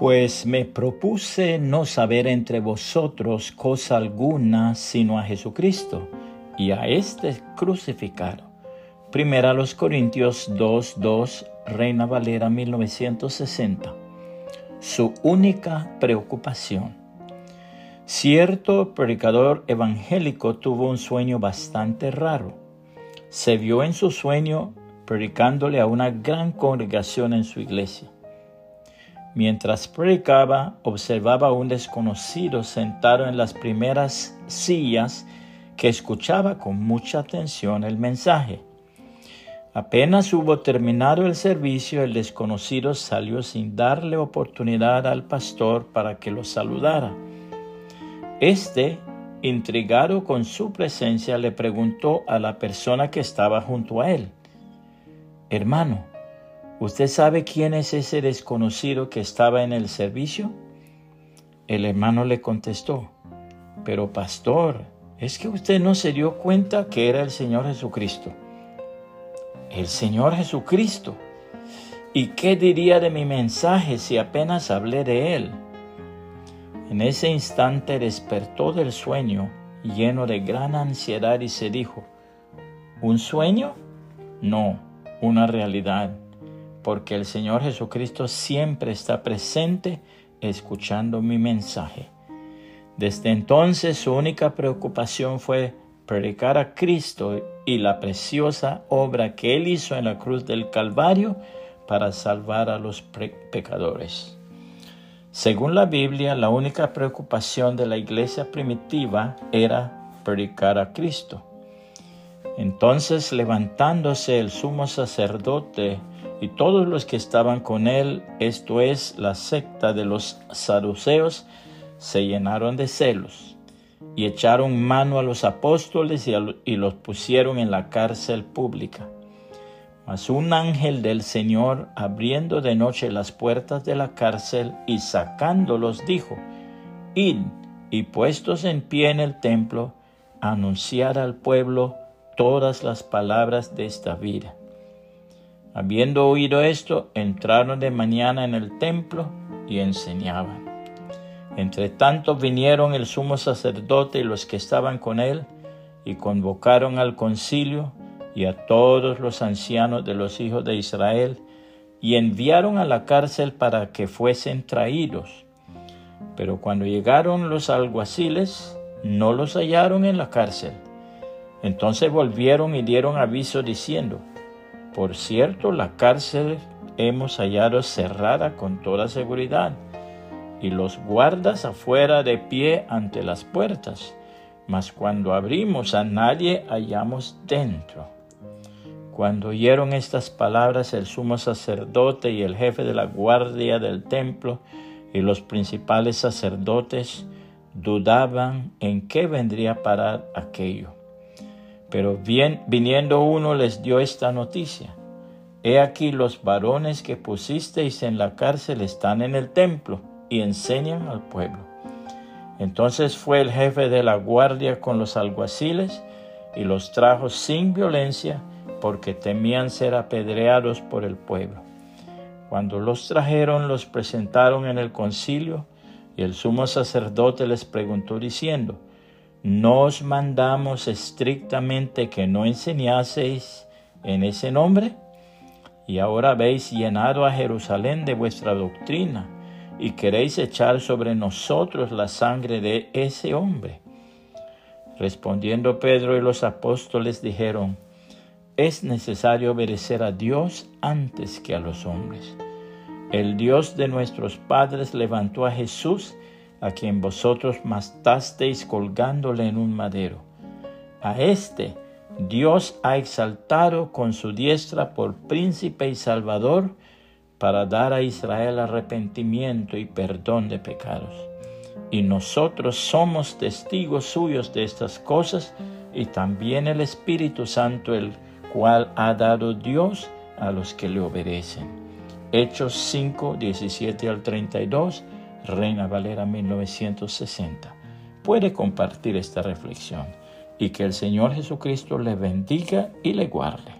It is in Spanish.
Pues me propuse no saber entre vosotros cosa alguna sino a Jesucristo y a este crucificado. Primera los Corintios 2, 2, Reina Valera 1960. Su única preocupación. Cierto predicador evangélico tuvo un sueño bastante raro. Se vio en su sueño predicándole a una gran congregación en su iglesia. Mientras predicaba, observaba a un desconocido sentado en las primeras sillas que escuchaba con mucha atención el mensaje. Apenas hubo terminado el servicio, el desconocido salió sin darle oportunidad al pastor para que lo saludara. Este, intrigado con su presencia, le preguntó a la persona que estaba junto a él, Hermano, ¿Usted sabe quién es ese desconocido que estaba en el servicio? El hermano le contestó, pero pastor, es que usted no se dio cuenta que era el Señor Jesucristo. El Señor Jesucristo. ¿Y qué diría de mi mensaje si apenas hablé de él? En ese instante despertó del sueño lleno de gran ansiedad y se dijo, ¿un sueño? No, una realidad porque el Señor Jesucristo siempre está presente escuchando mi mensaje. Desde entonces su única preocupación fue predicar a Cristo y la preciosa obra que Él hizo en la cruz del Calvario para salvar a los pecadores. Según la Biblia, la única preocupación de la iglesia primitiva era predicar a Cristo. Entonces, levantándose el sumo sacerdote y todos los que estaban con él, esto es, la secta de los saduceos, se llenaron de celos y echaron mano a los apóstoles y, los pusieron en la cárcel pública. Mas un ángel del Señor, abriendo de noche las puertas de la cárcel y sacándolos, dijo, Id y puestos en pie en el templo, anunciar al pueblo todas las palabras de esta vida. Habiendo oído esto, entraron de mañana en el templo y enseñaban. Entre tanto vinieron el sumo sacerdote y los que estaban con él, y convocaron al concilio y a todos los ancianos de los hijos de Israel, y enviaron a la cárcel para que fuesen traídos. Pero cuando llegaron los alguaciles, no los hallaron en la cárcel. Entonces volvieron y dieron aviso diciendo, por cierto, la cárcel hemos hallado cerrada con toda seguridad y los guardas afuera de pie ante las puertas, mas cuando abrimos a nadie hallamos dentro. Cuando oyeron estas palabras el sumo sacerdote y el jefe de la guardia del templo y los principales sacerdotes dudaban en qué vendría a parar aquello. Pero bien, viniendo uno les dio esta noticia. He aquí los varones que pusisteis en la cárcel están en el templo y enseñan al pueblo. Entonces fue el jefe de la guardia con los alguaciles y los trajo sin violencia porque temían ser apedreados por el pueblo. Cuando los trajeron los presentaron en el concilio y el sumo sacerdote les preguntó diciendo, ¿Nos mandamos estrictamente que no enseñaseis en ese nombre? Y ahora habéis llenado a Jerusalén de vuestra doctrina y queréis echar sobre nosotros la sangre de ese hombre. Respondiendo Pedro y los apóstoles dijeron, es necesario obedecer a Dios antes que a los hombres. El Dios de nuestros padres levantó a Jesús, a quien vosotros matasteis colgándole en un madero. A éste Dios ha exaltado con su diestra por príncipe y salvador para dar a Israel arrepentimiento y perdón de pecados. Y nosotros somos testigos suyos de estas cosas y también el Espíritu Santo, el cual ha dado Dios a los que le obedecen. Hechos 5, 17 al 32 Reina Valera 1960. Puede compartir esta reflexión y que el Señor Jesucristo le bendiga y le guarde.